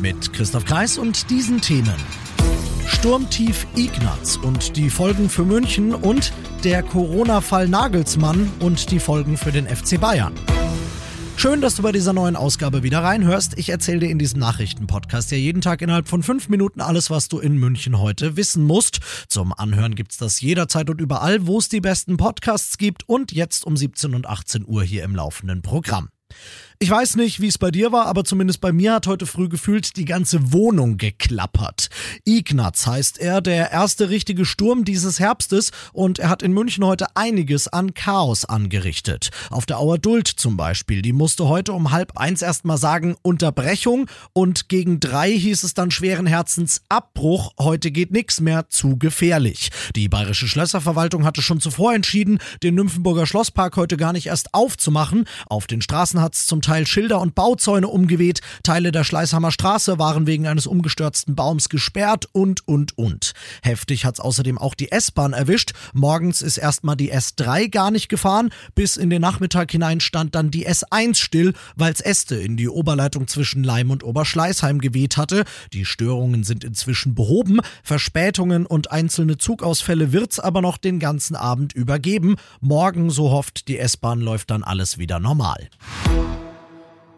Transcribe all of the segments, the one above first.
Mit Christoph Kreis und diesen Themen. Sturmtief Ignaz und die Folgen für München und der Corona-Fall Nagelsmann und die Folgen für den FC Bayern. Schön, dass du bei dieser neuen Ausgabe wieder reinhörst. Ich erzähle dir in diesem Nachrichtenpodcast ja jeden Tag innerhalb von fünf Minuten alles, was du in München heute wissen musst. Zum Anhören gibt's das jederzeit und überall, wo es die besten Podcasts gibt und jetzt um 17 und 18 Uhr hier im laufenden Programm. Ich weiß nicht, wie es bei dir war, aber zumindest bei mir hat heute früh gefühlt die ganze Wohnung geklappert. Ignaz heißt er, der erste richtige Sturm dieses Herbstes und er hat in München heute einiges an Chaos angerichtet. Auf der Auer Duld zum Beispiel, die musste heute um halb eins erstmal sagen Unterbrechung und gegen drei hieß es dann schweren Herzens Abbruch, heute geht nichts mehr, zu gefährlich. Die bayerische Schlösserverwaltung hatte schon zuvor entschieden, den Nymphenburger Schlosspark heute gar nicht erst aufzumachen. Auf den Straßen hat's zum Teil Teil Schilder und Bauzäune umgeweht, Teile der Schleißhammer Straße waren wegen eines umgestürzten Baums gesperrt und, und, und. Heftig hat's außerdem auch die S-Bahn erwischt. Morgens ist erstmal die S3 gar nicht gefahren, bis in den Nachmittag hinein stand dann die S1 still, weil's Äste in die Oberleitung zwischen Leim und Oberschleißheim geweht hatte. Die Störungen sind inzwischen behoben, Verspätungen und einzelne Zugausfälle wird's aber noch den ganzen Abend übergeben. Morgen, so hofft die S-Bahn, läuft dann alles wieder normal.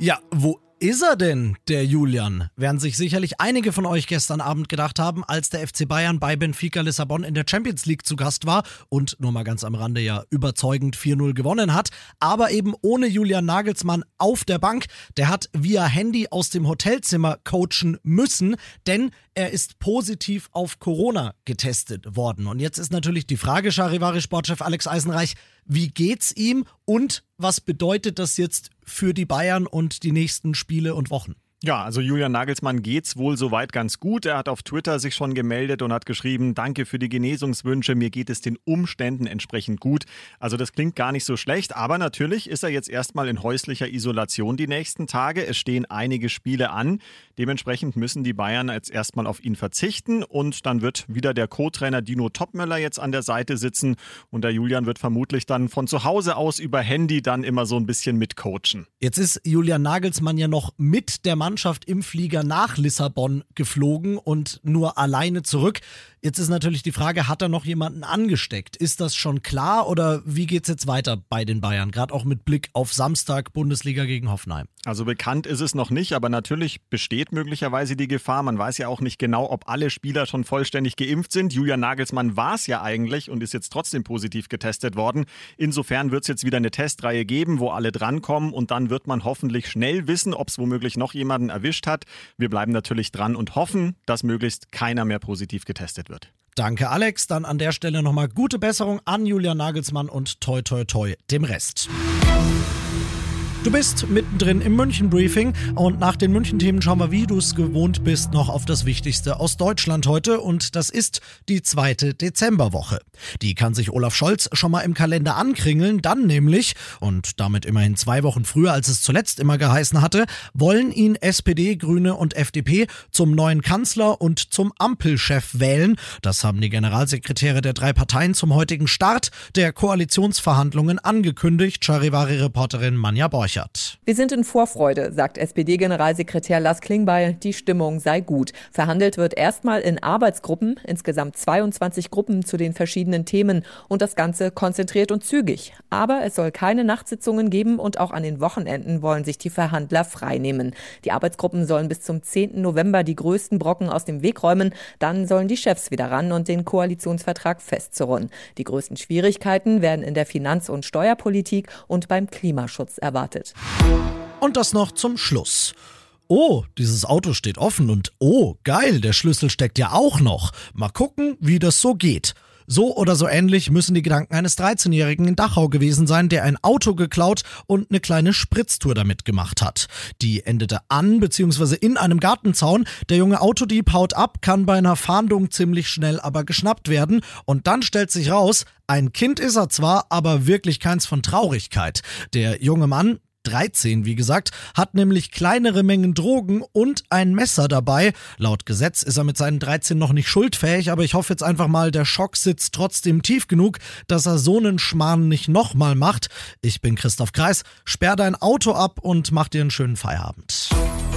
Ja, wo ist er denn, der Julian? Werden sich sicherlich einige von euch gestern Abend gedacht haben, als der FC Bayern bei Benfica Lissabon in der Champions League zu Gast war und nur mal ganz am Rande ja überzeugend 4-0 gewonnen hat, aber eben ohne Julian Nagelsmann auf der Bank. Der hat via Handy aus dem Hotelzimmer coachen müssen, denn er ist positiv auf Corona getestet worden. Und jetzt ist natürlich die Frage, Charivari-Sportchef Alex Eisenreich, wie geht's ihm und was bedeutet das jetzt für die Bayern und die nächsten Spiele und Wochen? Ja, also Julian Nagelsmann geht's wohl soweit ganz gut. Er hat auf Twitter sich schon gemeldet und hat geschrieben, danke für die Genesungswünsche, mir geht es den Umständen entsprechend gut. Also das klingt gar nicht so schlecht, aber natürlich ist er jetzt erstmal in häuslicher Isolation die nächsten Tage. Es stehen einige Spiele an. Dementsprechend müssen die Bayern jetzt erstmal auf ihn verzichten und dann wird wieder der Co-Trainer Dino Topmöller jetzt an der Seite sitzen und der Julian wird vermutlich dann von zu Hause aus über Handy dann immer so ein bisschen mitcoachen. Jetzt ist Julian Nagelsmann ja noch mit der Mannschaft Mannschaft im Flieger nach Lissabon geflogen und nur alleine zurück. Jetzt ist natürlich die Frage, hat er noch jemanden angesteckt? Ist das schon klar oder wie geht es jetzt weiter bei den Bayern? Gerade auch mit Blick auf Samstag Bundesliga gegen Hoffenheim. Also bekannt ist es noch nicht, aber natürlich besteht möglicherweise die Gefahr. Man weiß ja auch nicht genau, ob alle Spieler schon vollständig geimpft sind. Julian Nagelsmann war es ja eigentlich und ist jetzt trotzdem positiv getestet worden. Insofern wird es jetzt wieder eine Testreihe geben, wo alle drankommen und dann wird man hoffentlich schnell wissen, ob es womöglich noch jemanden erwischt hat. Wir bleiben natürlich dran und hoffen, dass möglichst keiner mehr positiv getestet wird wird. Danke, Alex. Dann an der Stelle nochmal gute Besserung an Julian Nagelsmann und toi toi toi dem Rest. Du bist mittendrin im München-Briefing und nach den München-Themen schauen wir, wie du es gewohnt bist, noch auf das Wichtigste aus Deutschland heute und das ist die zweite Dezemberwoche. Die kann sich Olaf Scholz schon mal im Kalender ankringeln, dann nämlich, und damit immerhin zwei Wochen früher, als es zuletzt immer geheißen hatte, wollen ihn SPD, Grüne und FDP zum neuen Kanzler und zum Ampelchef wählen. Das haben die Generalsekretäre der drei Parteien zum heutigen Start der Koalitionsverhandlungen angekündigt, Charivari-Reporterin Manja Borch. Borchert. Wir sind in Vorfreude, sagt SPD-Generalsekretär Lars Klingbeil. Die Stimmung sei gut. Verhandelt wird erstmal in Arbeitsgruppen, insgesamt 22 Gruppen zu den verschiedenen Themen und das Ganze konzentriert und zügig. Aber es soll keine Nachtsitzungen geben und auch an den Wochenenden wollen sich die Verhandler freinehmen. Die Arbeitsgruppen sollen bis zum 10. November die größten Brocken aus dem Weg räumen. Dann sollen die Chefs wieder ran und den Koalitionsvertrag festzurren. Die größten Schwierigkeiten werden in der Finanz- und Steuerpolitik und beim Klimaschutz erwartet. Und das noch zum Schluss. Oh, dieses Auto steht offen und oh, geil, der Schlüssel steckt ja auch noch. Mal gucken, wie das so geht. So oder so ähnlich müssen die Gedanken eines 13-Jährigen in Dachau gewesen sein, der ein Auto geklaut und eine kleine Spritztour damit gemacht hat. Die endete an bzw. in einem Gartenzaun. Der junge Autodieb haut ab, kann bei einer Fahndung ziemlich schnell aber geschnappt werden und dann stellt sich raus, ein Kind ist er zwar, aber wirklich keins von Traurigkeit. Der junge Mann, 13, wie gesagt, hat nämlich kleinere Mengen Drogen und ein Messer dabei. Laut Gesetz ist er mit seinen 13 noch nicht schuldfähig, aber ich hoffe jetzt einfach mal, der Schock sitzt trotzdem tief genug, dass er so einen Schmarrn nicht nochmal macht. Ich bin Christoph Kreis, sperr dein Auto ab und mach dir einen schönen Feierabend.